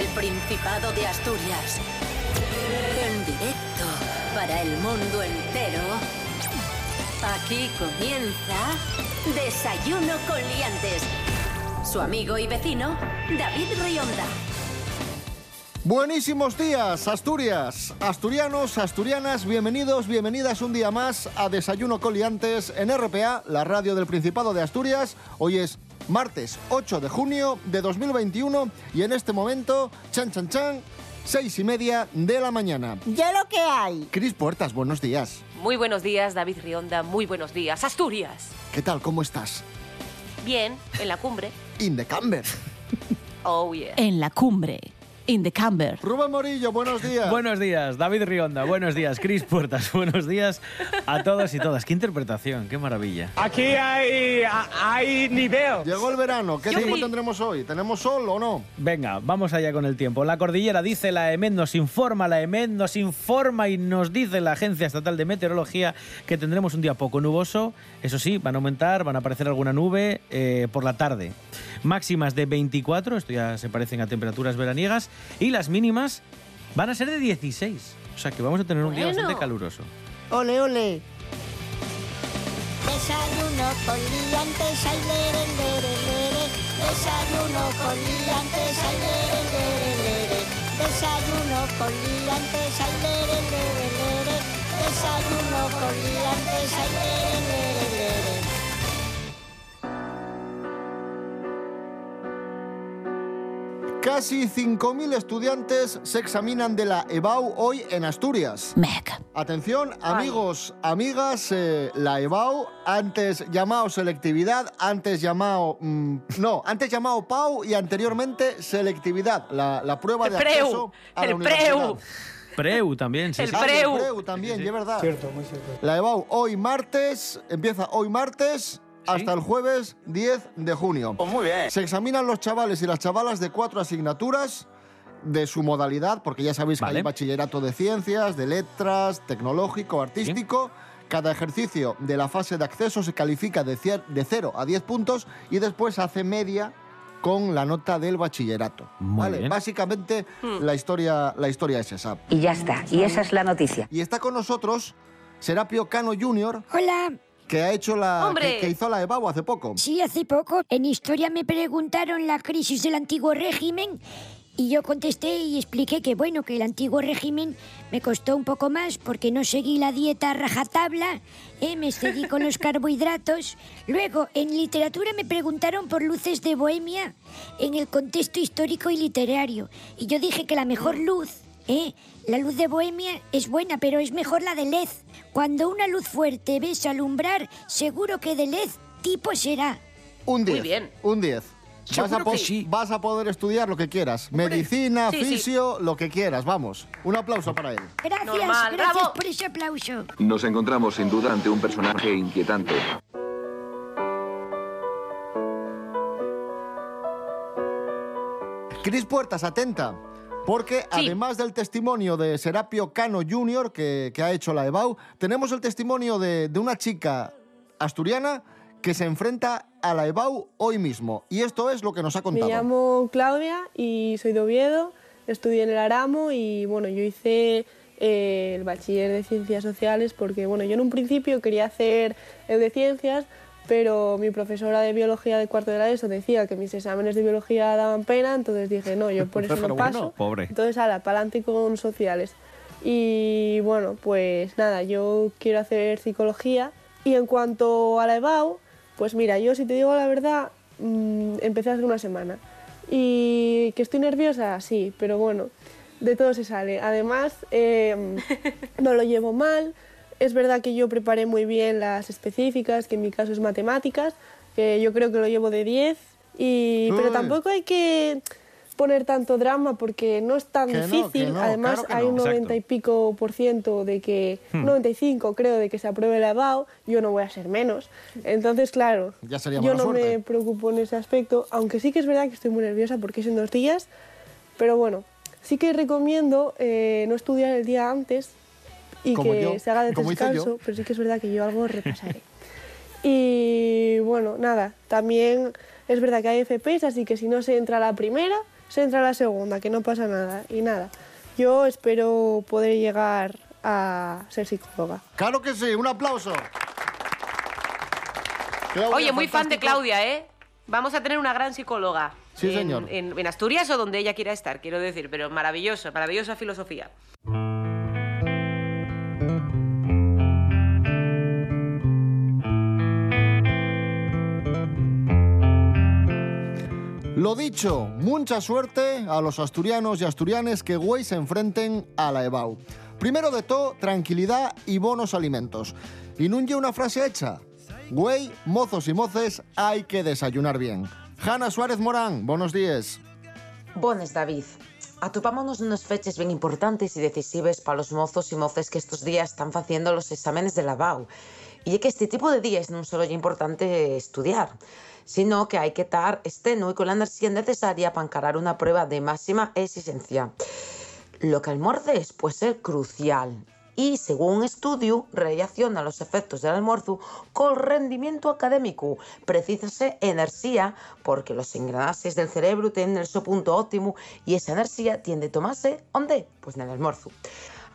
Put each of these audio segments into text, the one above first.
El Principado de Asturias. En directo para el mundo entero. Aquí comienza Desayuno con Liantes. Su amigo y vecino, David Rionda. Buenísimos días, Asturias. Asturianos, asturianas, bienvenidos, bienvenidas un día más a Desayuno Coliantes en RPA, la radio del Principado de Asturias. Hoy es martes 8 de junio de 2021 y en este momento, chan chan chan, seis y media de la mañana. Ya lo que hay. Cris Puertas, buenos días. Muy buenos días, David Rionda. Muy buenos días, Asturias. ¿Qué tal? ¿Cómo estás? Bien, en la cumbre. In the camber. Oh, yeah. En la cumbre, in the camber. Rubén Morillo, buenos días. Buenos días, David Rionda. Buenos días, Cris Puertas. Buenos días a todos y todas. Qué interpretación, qué maravilla. Aquí hay, hay nivel. Llegó el verano. ¿Qué tiempo tendremos hoy? ¿Tenemos sol o no? Venga, vamos allá con el tiempo. La cordillera dice la EMED, nos informa la EMED, nos informa y nos dice la Agencia Estatal de Meteorología que tendremos un día poco nuboso. Eso sí, van a aumentar, van a aparecer alguna nube eh, por la tarde. Máximas de 24, esto ya se parecen a temperaturas veraniegas, y las mínimas van a ser de 16. O sea que vamos a tener un día Bueno. bastante caluroso. Ole, ole. Desayuno con liantes, ay, lere, lere, lere. Desayuno con liantes, ay, lere, lere, lere. Desayuno con liantes, ay, lere, lere, lere. Desayuno con liantes, ay, lere, lere, lere. Casi 5.000 estudiantes se examinan de la EBAU hoy en Asturias. Meg. Atención, amigos, amigas, eh, la EBAU, antes llamado selectividad, antes llamado... mm, no, antes llamado PAU y anteriormente selectividad, la, la prueba El de preu, acceso a la el universidad. preu. Preu también, sí, El sí. Ah, y preu. preu también, Sí, sí. y es verdad. Cierto, muy cierto. La EBAU hoy martes, empieza hoy martes hasta el jueves 10 de junio. muy bien. Se examinan los chavales y las chavalas de cuatro asignaturas de su modalidad, porque ya sabéis que Vale. hay bachillerato de ciencias, de letras, tecnológico, artístico. Cada ejercicio de la fase de acceso se califica de, cier- de 0 a 10 puntos y después hace media con la nota del bachillerato. Muy ¿vale? bien. Básicamente la, historia, la historia es esa. Y ya está, y esa es la noticia. Y está con nosotros Serapio Cano Jr., Hola, que ha hecho la ¡Hombre! que, que hizo la EBAU hace poco. sí, hace poco en historia me preguntaron la crisis del antiguo régimen y yo contesté y expliqué que bueno, que el antiguo régimen me costó un poco más porque no seguí la dieta a rajatabla, ¿eh? me excedí con los carbohidratos. Luego, en literatura me preguntaron por luces de Bohemia en el contexto histórico y literario y yo dije que la mejor luz ¿Eh? La luz de Bohemia es buena, pero es mejor la de LED. Cuando una luz fuerte ves alumbrar, seguro que de LED tipo será. Un 10. bien. Un 10. Vas a, que sí. vas a poder estudiar lo que quieras. Medicina, Sí, sí. fisio, lo que quieras. Vamos. Un aplauso para él. Gracias, Normal, gracias bravo. por ese aplauso. Nos encontramos sin duda ante un personaje inquietante. Cris Puertas, atenta. Porque Sí. además del testimonio de Serapio Cano Jr., que, que ha hecho la EBAU, tenemos el testimonio de, de una chica asturiana que se enfrenta a la EBAU hoy mismo. Y esto es lo que nos ha Me contado. llamo Claudia y soy de Oviedo, estudié en el Aramo y bueno, yo hice eh, el bachiller de ciencias sociales porque bueno, yo en un principio quería hacer el de ciencias, pero mi profesora de biología de cuarto de la ESO decía que mis exámenes de biología daban pena, entonces dije, no, yo por eso no bueno, paso. pobre. Entonces, ala, pa'lante con sociales. Y bueno, pues nada, yo quiero hacer psicología y en cuanto a la EBAU, pues mira, yo si te digo la verdad, mm, empecé hace una semana. Y que estoy nerviosa, sí, pero bueno, de todo se sale. Además, eh, no lo llevo mal. Es verdad que yo preparé muy bien las específicas, que en mi caso es matemáticas, que yo creo que lo llevo de 10. Y, pero tampoco hay que poner tanto drama porque no es tan Que difícil. no, Además, claro hay un Exacto. 90 y pico por ciento de que, Hmm. 95 creo, de que se apruebe la EBAU, yo no voy a ser menos. Entonces, claro, Ya sería yo no suerte. me preocupo en ese aspecto, aunque sí que es verdad que estoy muy nerviosa porque es en dos días, pero bueno, sí que recomiendo eh, no estudiar el día antes y Como que yo, se haga de como descanso, pero sí que es verdad que yo algo repasaré. y bueno, nada, también es verdad que hay FPs, así que si no se entra a la primera, se entra a la segunda, que no pasa nada. Y nada, yo espero poder llegar a ser psicóloga. Claro que sí, un aplauso. Claudia, Oye, muy fan de. Claudia, ¿eh? Vamos a tener una gran psicóloga. Sí, en, señor. En, en Asturias o donde ella quiera estar, quiero decir, pero maravilloso, maravillosa filosofía. Lo dicho, mucha suerte a los asturianos y asturianes que güey se enfrenten a la EBAU. Primero de todo, tranquilidad y bonos alimentos. Y nun lle una frase hecha. Güey, mozos y moces, hay que desayunar bien. Hanna Suárez Morán, buenos días. Bones, David. Atopámonos nunos fechas bien importantes y decisivas para los mozos y moces que estos días están haciendo los exámenes de la BAU. Y é que este tipo de días non solo é importante estudiar, sino que hai que estar esteno y con la enerxía necesaria para encarar unha prueba de máxima exigencia. Lo que almorces puede ser crucial y, según un estudio, relaciona los efectos del almuerzo con el rendimiento académico. Precísase energía porque los engranajes del cerebro tienen su punto óptimo y esa energía tiende a tomarse, ¿dónde? Pues en el almuerzo.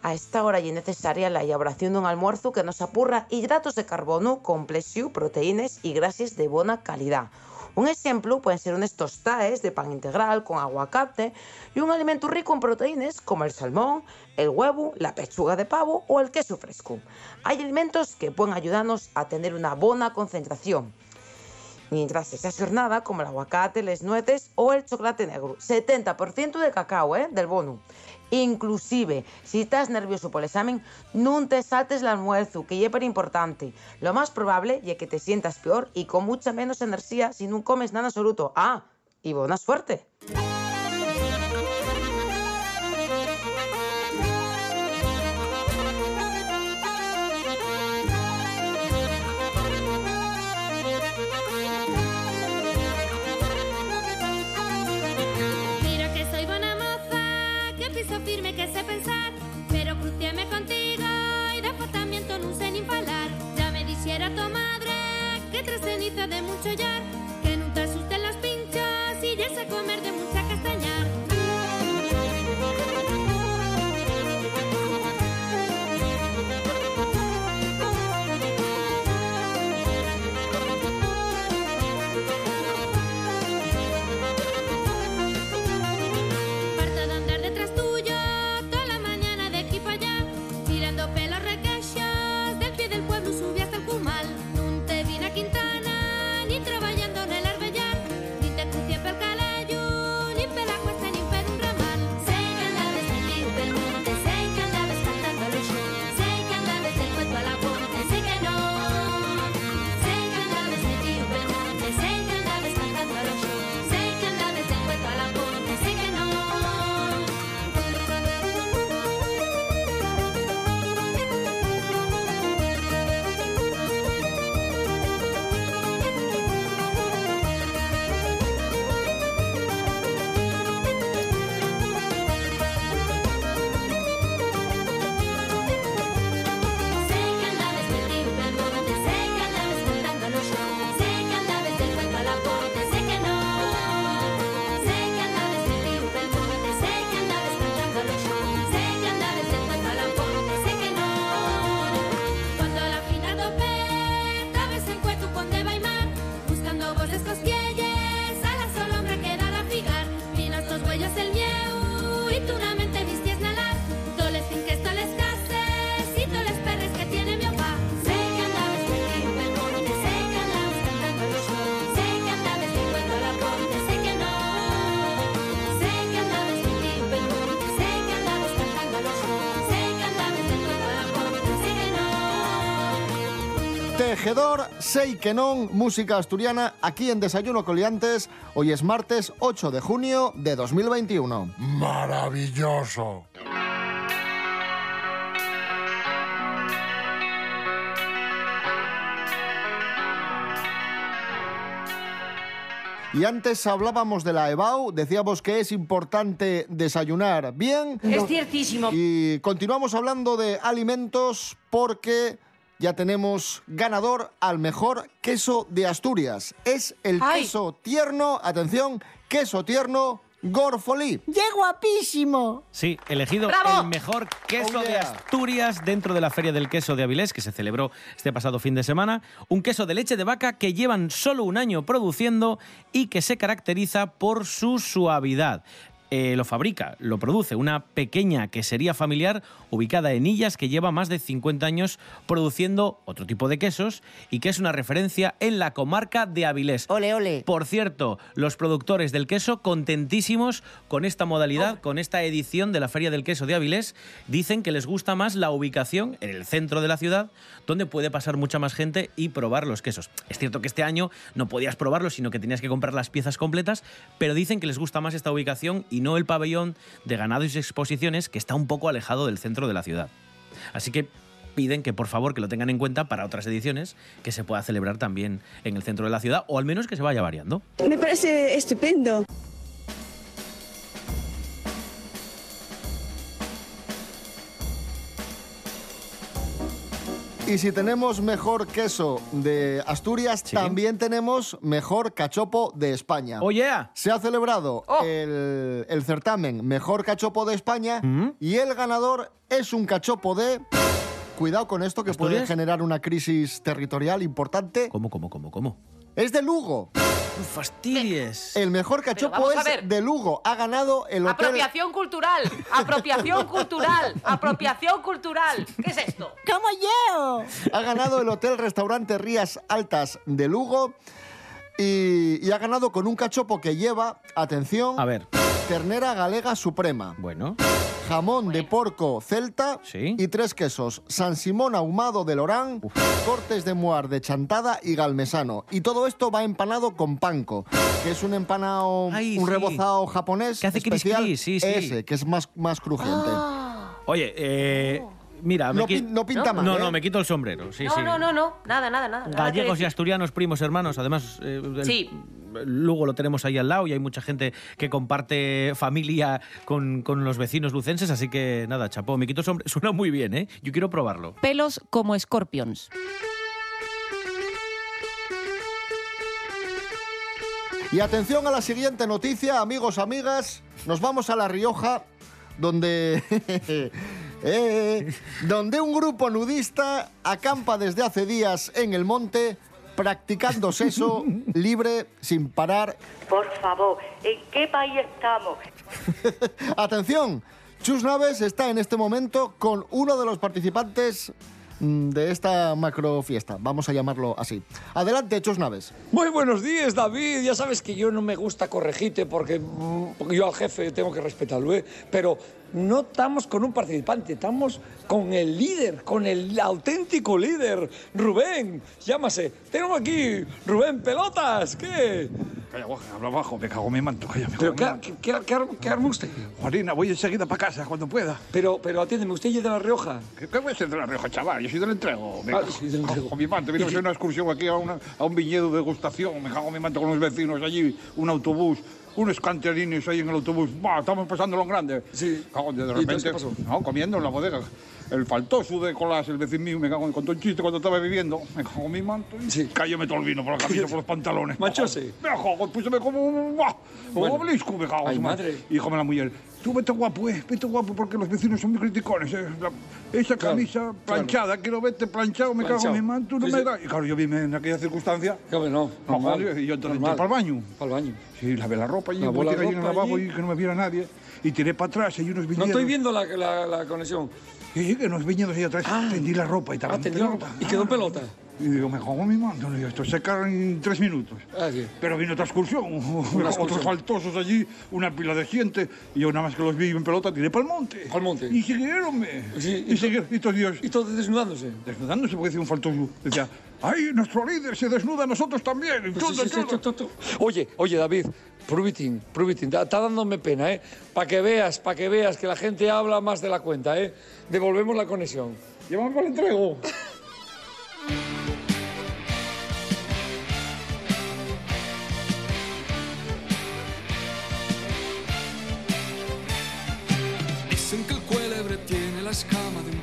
A esta hora ya es necesaria la elaboración de un almuerzo que nos apurra hidratos de carbono, complexio, proteínas y grasas de buena calidad. Un ejemplo pueden ser unos tostaes de pan integral con aguacate y un alimento rico en proteínas como el salmón, el huevo, la pechuga de pavo o el queso fresco. Hay alimentos que pueden ayudarnos a tener una buena concentración. Mientras esa jornada como el aguacate, las nueces o el chocolate negro. 70% de cacao, ¿eh? Del bono. Inclusive, si estás nervioso por el examen, no te saltes el almuerzo, que es súper importante. Lo más probable es que te sientas peor y con mucha menos energía si no comes nada absoluto. Ah, y buena suerte. Tejedor, sei que non, música asturiana, aquí en Desayuno Coliantes. Hoy es martes 8 de junio de 2021. Maravilloso. Y antes hablábamos de la EBAU, decíamos que es importante desayunar bien. Es ciertísimo. Y continuamos hablando de alimentos porque ya tenemos ganador al mejor queso de Asturias. Es el Ay. queso tierno, atención, queso tierno Gorfolí. ¡Qué guapísimo! Sí, elegido ¡Bravo! el mejor queso Oh, de. Asturias dentro de la Feria del Queso de Avilés, que se celebró este pasado fin de semana. Un queso de leche de vaca que llevan solo un año produciendo y que se caracteriza por su suavidad. Eh, lo fabrica, lo produce una pequeña quesería familiar ubicada en Illas que lleva más de 50 años produciendo otro tipo de quesos y que es una referencia en la comarca de Avilés. Ole, ole. Por cierto, los productores del queso contentísimos con esta modalidad, con esta edición de la Feria del Queso de Avilés, dicen que les gusta más la ubicación en el centro de la ciudad, donde puede pasar mucha más gente y probar los quesos. Es cierto que este año no podías probarlos, sino que tenías que comprar las piezas completas, pero dicen que les gusta más esta ubicación y no el pabellón de ganados y exposiciones que está un poco alejado del centro de la ciudad. Así que piden que por favor que lo tengan en cuenta para otras ediciones que se pueda celebrar también en el centro de la ciudad o al menos que se vaya variando. Me parece estupendo. Y si tenemos mejor queso de Asturias, también tenemos mejor cachopo de España. Oh, yeah. Se ha celebrado el, el certamen Mejor Cachopo de España y el ganador es un cachopo de... Cuidado con esto que puede ¿Asturias? generar una crisis territorial importante. ¿Cómo, cómo, cómo, cómo? Es de Lugo. fastidies. El mejor cachopo es de Lugo. Ha ganado el hotel... Apropiación cultural, apropiación cultural, apropiación cultural. ¿Qué es esto? ¡Como yo! Ha ganado el Hotel Restaurante Rías Altas de Lugo y, y ha ganado con un cachopo que lleva, atención, A ver, ternera galega suprema, bueno. Jamón de porco celta Sí. y tres quesos, San Simón ahumado de Lorán, cortes de muar de chantada y galmesano. Y todo esto va empanado con panko, que es un empanado, Ay, un sí. rebozado japonés Que hace cris, especial, cris, sí, sí. ese, que es más, más crujiente. Oye, eh, mira, me No, qui- no pinta mal, No, ¿eh? no, me quito el sombrero. Sí, no, sí. no, no, no, nada, nada, nada. Gallegos y asturianos, primos, hermanos. Además, eh, el- Sí. Lugo lo tenemos ahí al lado y hay mucha gente que comparte familia con, con los vecinos lucenses. Así que nada, chapó, me quito el sombrero. Suena muy bien, ¿eh? Yo quiero probarlo. Pelos como escorpions. Y atención a la siguiente noticia, amigos, amigas. Nos vamos a La Rioja, donde. eh, donde un grupo nudista acampa desde hace días en el monte, practicando sexo libre sin parar. Por favor, ¿en qué país estamos? Atención, Chus Naves está en este momento con uno de los participantes de esta macro fiesta. Vamos a llamarlo así. Adelante, Chus Naves. Muy buenos días, David. Ya sabes que yo no me gusta corregirte porque, mm, yo al jefe tengo que respetarlo, ¿eh? Pero no estamos con un participante, estamos con el líder, con el auténtico líder, Rubén. Llámase. Tengo aquí Rubén Pelotas. ¿Qué? Calla, habla bajo, me cago en mi manto, calla, me cago ¿Pero en qué, mi manto. qué, qué, qué- qué arma usted? Juanina, voy enseguida para casa, cuando pueda. Pero, pero atiéndeme, ¿usted es de La Rioja? ¿Qué, qué voy a ser de la Rioja, chaval? Yo soy del entrego. Me Ah, cago- sí, del Entrego. Con mi manto, vine a hacer una excursión aquí a, una- a un viñedo de degustación. Me cago en mi manto con los vecinos allí, un autobús. Unos canterines ahí en el autobús. Bah, estamos pasándolo en grande. Sí. Cago, de ¿Y repente. entonces qué pasó? No, comiendo en la bodega. El faltoso de colas, el vecino mío, me cago en contó un chiste cuando estaba viviendo. Me cago en mi manto. y Sí. Cállame todo el vino por la camisa, por los pantalones. Manchose. Me cago, púseme como un. Bueno. obelisco, me cago. Ay, madre. Y díjome la mujer, tú vete guapo, eh, vete guapo porque los vecinos son muy criticones. eh. La- esa Claro, camisa planchada, quiero verte planchado, me cago en mi manto, no Sí, me da. Y claro, yo vine en aquella circunstancia. Claro, no. No, normal, joder, y yo entré para el baño. Para el baño. Sí, lavé la ropa me la tiré allí en el ropa lavabo y que no me viera nadie. Y tiré para atrás y hay unos No viñedos. estoy viendo la, la, la conexión. Sí, que unos viñedos ahí atrás. Tendí la ropa y estaba Ah, la ropa. Y quedó pelota. Y digo, me cago en mi manto. Y digo, esto se seca en tres minutos. Ah, sí. Pero vino otra excursión, otros faltosos allí, una pila de gente, y yo nada más que los vi en pelota, tiré para el monte. Al monte. Y siguieronme. Sí, y, siguieron, y todos Dios, Y todos desnudándose. desnudándose, porque decía un faltoso, decía, ¡ay, nuestro líder se desnuda, nosotros también! Pues. Oye, oye, David, Prubitin, Prubitin, está dándome pena, ¿eh? Para que veas, para que veas que la gente habla más de la cuenta, ¿eh? Devolvemos la conexión. Llevamos para el entrego. Dicen que el cuélebre tiene la escama de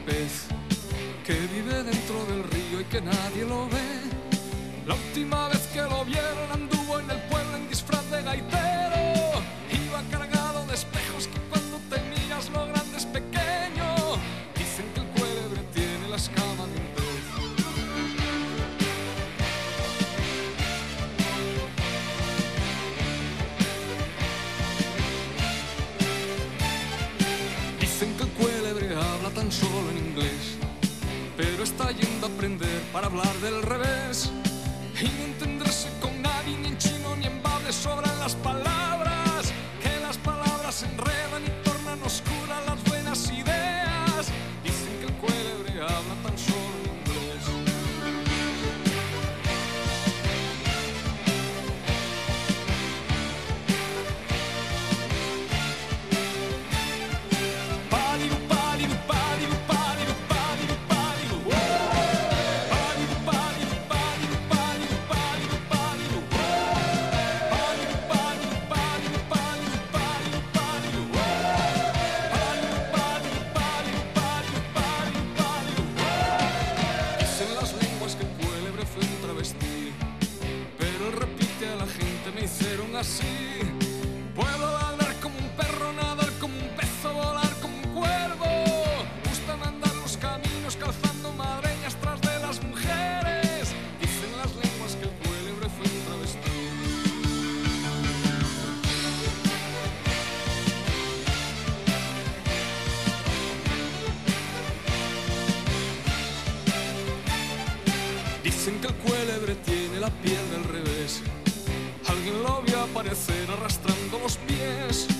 aparecer arrastrando los pies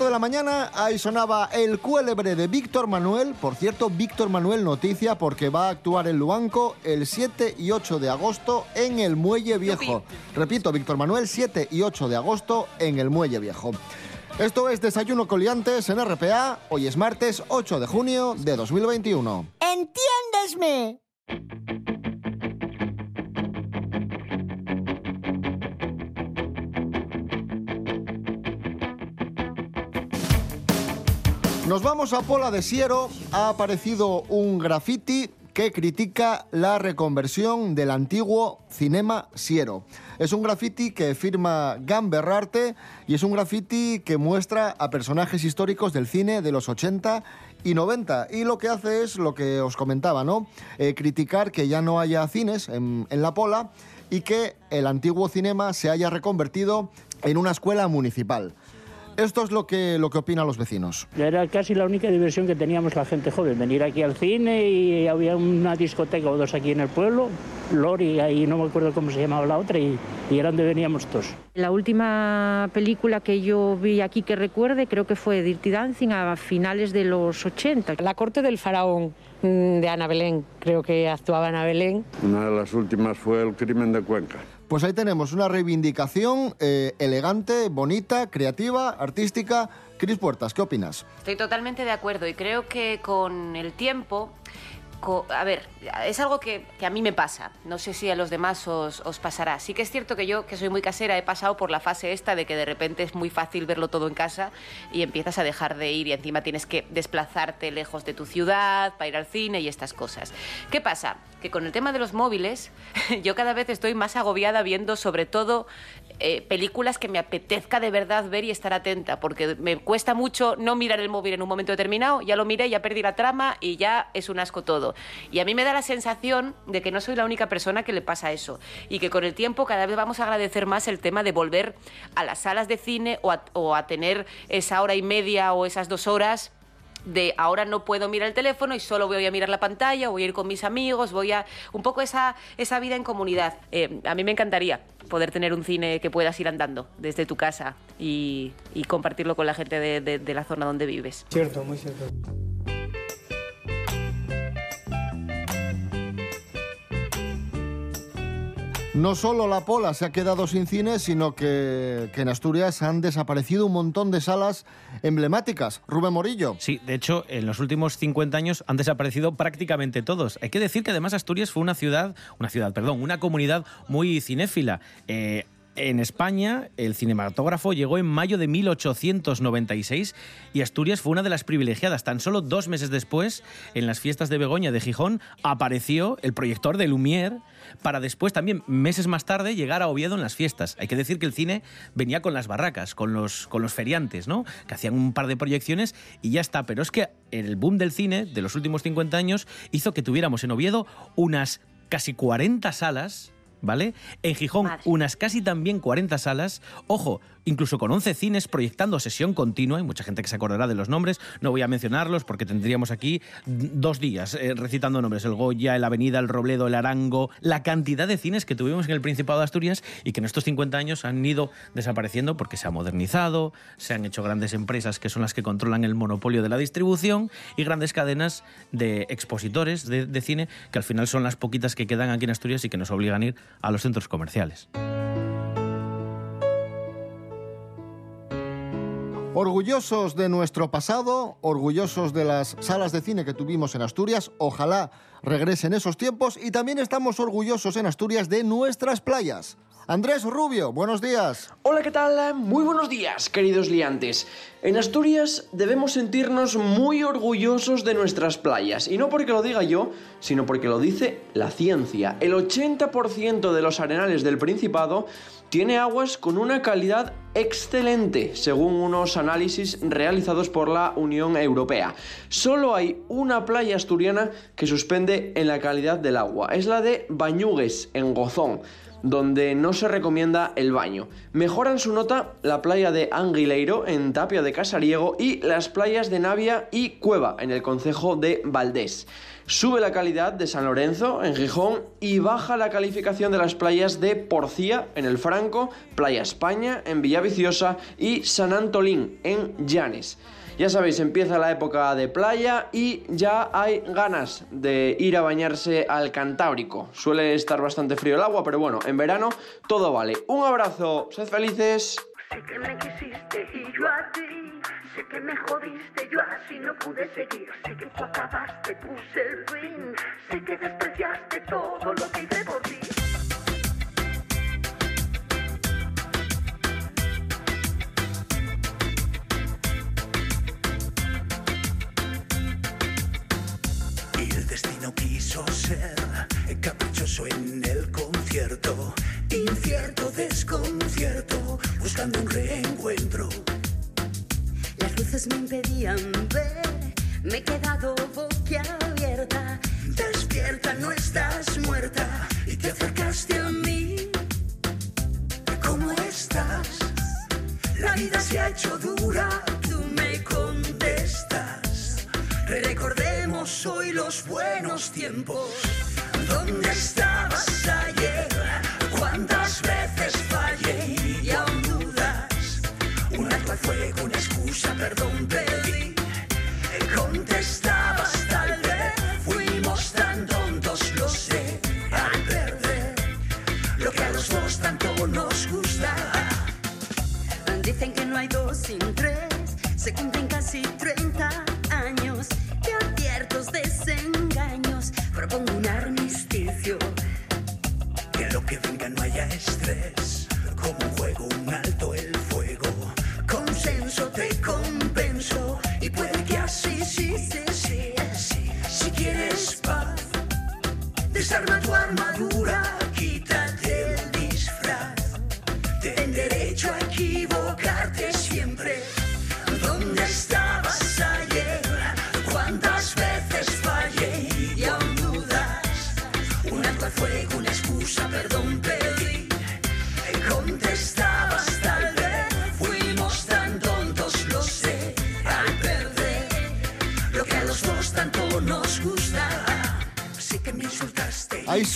cuarto de la mañana, ahí sonaba el cuélebre de Víctor Manuel. Por cierto, Víctor Manuel noticia porque va a actuar en Luanco el 7 y 8 de agosto en el Muelle Viejo. Repito, Víctor Manuel, 7 y 8 de agosto en el Muelle Viejo. Esto es Desayuno Coliantes en RPA. Hoy es martes 8 de junio de 2021. ¡Entiéndesme! Nos vamos a Pola de Siero. Ha aparecido un graffiti que critica la reconversión del antiguo Cinema Siero. Es un graffiti que firma Gamberrarte y es un graffiti que muestra a personajes históricos del cine de los 80 y 90. Y lo que hace es lo que os comentaba, ¿no? Eh, criticar que ya no haya cines en, en La Pola y que el antiguo cinema se haya reconvertido en una escuela municipal. Esto es lo que, lo que opinan los vecinos. Era casi la única diversión que teníamos la gente joven, venir aquí al cine y había una discoteca o dos aquí en el pueblo, Lori, ahí no me acuerdo cómo se llamaba la otra, y, y era donde veníamos todos. La última película que yo vi aquí que recuerde creo que fue Dirty Dancing a finales de los 80. La corte del faraón mm, de Ana Belén, creo que actuaba Ana Belén. Una de las últimas fue el crimen de Cuenca. Pues ahí tenemos una reivindicación eh, elegante, bonita, creativa, artística. Cris Puertas, ¿qué opinas? Estoy totalmente de acuerdo y creo que con el tiempo, a ver, es algo que, a mí me pasa, no sé si a los demás os pasará. Sí que es cierto que yo, que soy muy casera, he pasado por la fase esta de que de repente es muy fácil verlo todo en casa y empiezas a dejar de ir y encima tienes que desplazarte lejos de tu ciudad para ir al cine y estas cosas. ¿Qué pasa? Que con el tema de los móviles, yo cada vez estoy más agobiada viendo sobre todo eh, películas que me apetezca de verdad ver y estar atenta, porque me cuesta mucho no mirar el móvil en un momento determinado, ya lo miré, ya perdí la trama y ya es un asco todo. Y a mí me da la sensación de que no soy la única persona que le pasa eso y que con el tiempo cada vez vamos a agradecer más el tema de volver a las salas de cine o a, o a tener esa hora y media o esas dos horas de ahora no puedo mirar el teléfono y solo voy a mirar la pantalla, voy a ir con mis amigos, voy a... Un poco esa, esa vida en comunidad. Eh, a mí me encantaría poder tener un cine que puedas ir andando desde tu casa y, compartirlo con la gente de, de- de la zona donde vives. Cierto, muy cierto. No solo la Pola se ha quedado sin cine, sino que, en Asturias han desaparecido un montón de salas emblemáticas. Rubén Morillo. Sí, de hecho, en los últimos 50 años han desaparecido prácticamente todos. Hay que decir que además Asturias fue una ciudad, una ciudad, perdón, una comunidad muy cinéfila. Eh, en España, el cinematógrafo llegó en mayo de 1896 y Asturias fue una de las privilegiadas. Tan solo dos meses después, en las fiestas de Begoña de Gijón, apareció el proyector de Lumière para después también, meses más tarde, llegar a Oviedo en las fiestas. Hay que decir que el cine venía con las barracas, con los, con los feriantes, ¿no? Que hacían un par de proyecciones y ya está. Pero es que el boom del cine de los últimos 50 años hizo que tuviéramos en Oviedo unas casi 40 salas ¿vale? En Gijón, unas casi también 40 salas. Ojo, incluso con 11 cines proyectando sesión continua. Hay mucha gente que se acordará de los nombres. No voy a mencionarlos porque tendríamos aquí dos días eh, recitando nombres. El Goya, el Avenida, el Robledo, el Arango. La cantidad de cines que tuvimos en el Principado de Asturias y que en estos 50 años han ido desapareciendo porque se ha modernizado, se han hecho grandes empresas que son las que controlan el monopolio de la distribución y grandes cadenas de expositores de, de cine que al final son las poquitas que quedan aquí en Asturias y que nos obligan a ir a los centros comerciales. Orgullosos de nuestro pasado, orgullosos de las salas de cine que tuvimos en Asturias, ojalá regresen esos tiempos y también estamos orgullosos en Asturias de nuestras playas. Andrés Rubio, buenos días. Hola, ¿qué tal? Muy buenos días, queridos liantes. En Asturias debemos sentirnos muy orgullosos de nuestras playas, y no porque lo diga yo, sino porque lo dice la ciencia. El 80% de los arenales del Principado tiene aguas con una calidad excelente, según unos análisis realizados por la Unión Europea. Solo hay una playa asturiana que suspende en la calidad del agua, es la de Bañugues, en Gozón donde no se recomienda el baño. Mejoran su nota la playa de Anguileiro en Tapia de Casariego y las playas de Navia y Cueva en el concejo de Valdés. Sube la calidad de San Lorenzo en Gijón y baja la calificación de las playas de Porcía en el Franco, Playa España en Villaviciosa y San Antolín en Llanes. Ya sabéis, empieza la época de playa y ya hay ganas de ir a bañarse al Cantábrico. Suele estar bastante frío el agua, pero bueno, en verano todo vale. Un abrazo, sed felices. Sé que me quisiste y yo a ti. Sé que me jodiste, yo así no pude seguir. Sé que tú acabaste, puse el fin. Sé que despreciaste todo lo que hice por ti. Quiso ser caprichoso en el concierto, incierto desconcierto, buscando un reencuentro. Las luces me impedían ver, me he quedado boquiabierta. Despierta, no estás Los buenos tiempos. ¿Dónde estabas ayer? ¿Cuántas veces fallé y aún dudas? Un alto al fuego, una excusa, perdón pedí. Madu.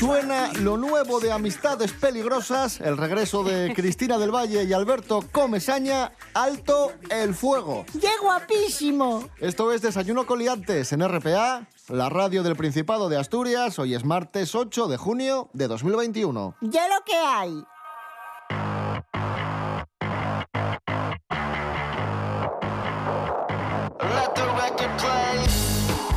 Suena lo nuevo de Amistades Peligrosas, el regreso de Cristina del Valle y Alberto Comesaña, Alto el Fuego. ¡Qué guapísimo! Esto es Desayuno Coliantes en RPA, la radio del Principado de Asturias. Hoy es martes 8 de junio de 2021. ¡Ya lo que hay!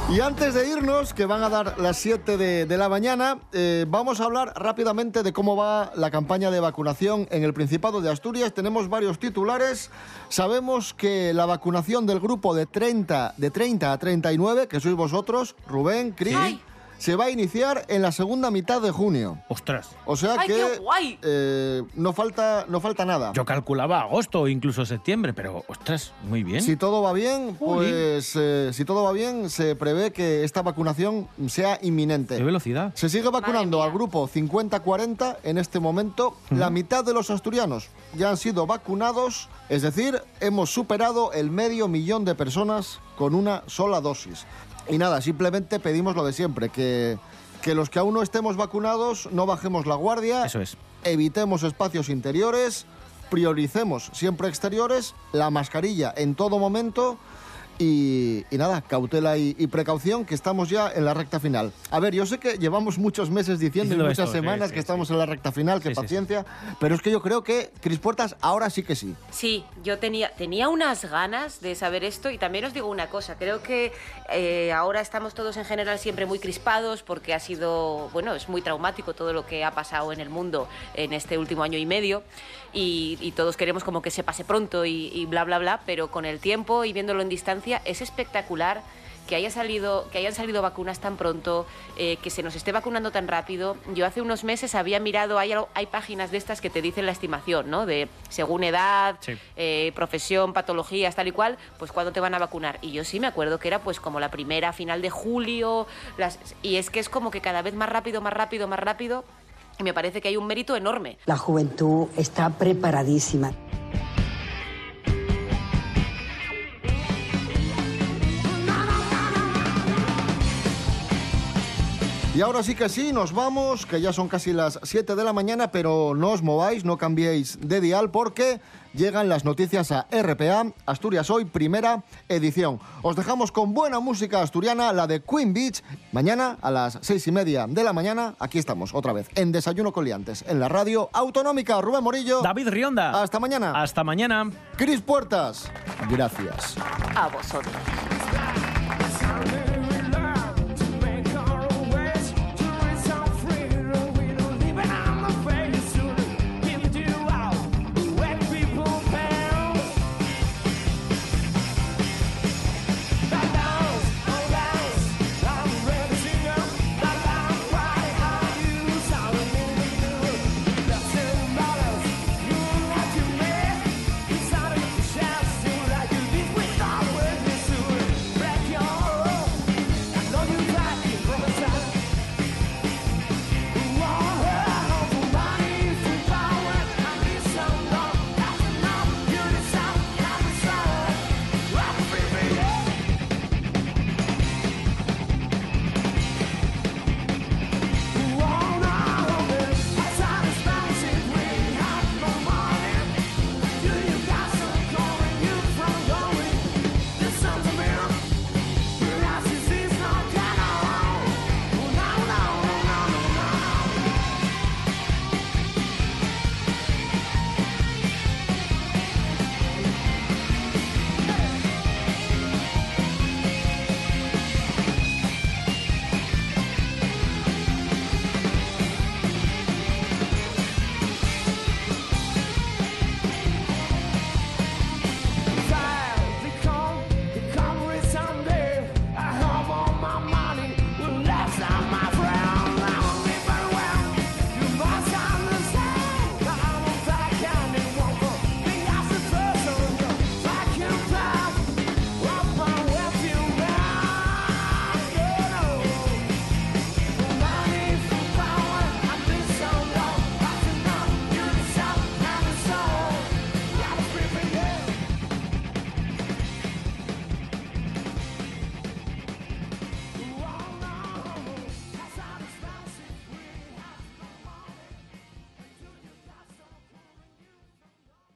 Y antes de irnos, que van a dar las 7 de, la mañana, eh, vamos a hablar rápidamente de cómo va la campaña de vacunación en el Principado de Asturias. Tenemos varios titulares. Sabemos que la vacunación del grupo de 30, de 30 a 39, que sois vosotros, Rubén, Cris. Se va a iniciar en la segunda mitad de junio. Ostras. O sea ¡Ay, que qué guay! eh, no, falta, no falta nada. Yo calculaba agosto o incluso septiembre, pero ostras, muy bien. Si todo va bien, pues eh, si todo va bien, se prevé que esta vacunación sea inminente. Qué velocidad. Se sigue vacunando al grupo 50-40 en este momento. La mitad de los asturianos ya han sido vacunados, es decir, hemos superado el medio millón de personas con una sola dosis. Y nada, simplemente pedimos lo de siempre, que, que los que aún no estemos vacunados no bajemos la guardia. Eso es. Evitemos espacios interiores, prioricemos siempre exteriores, la mascarilla en todo momento y, y nada, cautela y, y precaución que estamos ya en la recta final. A ver, yo sé que llevamos muchos meses diciendo, y muchas esto, semanas sí, que sí. estamos en la recta final, que Sí, sí, sí. paciencia, pero es que yo creo que Cris Puertas ahora sí que sí. Sí, yo tenía, tenía unas ganas de saber esto y también os digo una cosa, creo que eh, ahora estamos todos en general siempre muy crispados porque ha sido, bueno, es muy traumático todo lo que ha pasado en el mundo en este último año y medio y, y todos queremos como que se pase pronto y, y bla, bla, bla, pero con el tiempo y viéndolo en distancia es espectacular que haya salido que hayan salido vacunas tan pronto eh, que se nos esté vacunando tan rápido. Yo hace unos meses había mirado hay, hay páginas de estas que te dicen la estimación no de según edad Sí. eh, profesión patologías tal y cual pues cuándo te van a vacunar. Y yo sí me acuerdo que era pues como la primera final de julio las, y es que es como que cada vez más rápido más rápido más rápido y me parece que hay un mérito enorme La juventud está preparadísima. Y ahora sí que sí, nos vamos, que ya son casi las 7 de la mañana, pero no os mováis, no cambiéis de dial porque llegan las noticias a RPA, Asturias Hoy, primera edición. Os dejamos con buena música asturiana, la de Queen Beach. Mañana a las seis y media de la mañana, aquí estamos otra vez, en Desayuno Coliantes, en la radio autonómica. Rubén Morillo. David Rionda. Hasta mañana. Hasta mañana. Cris Puertas. Gracias. a vosotros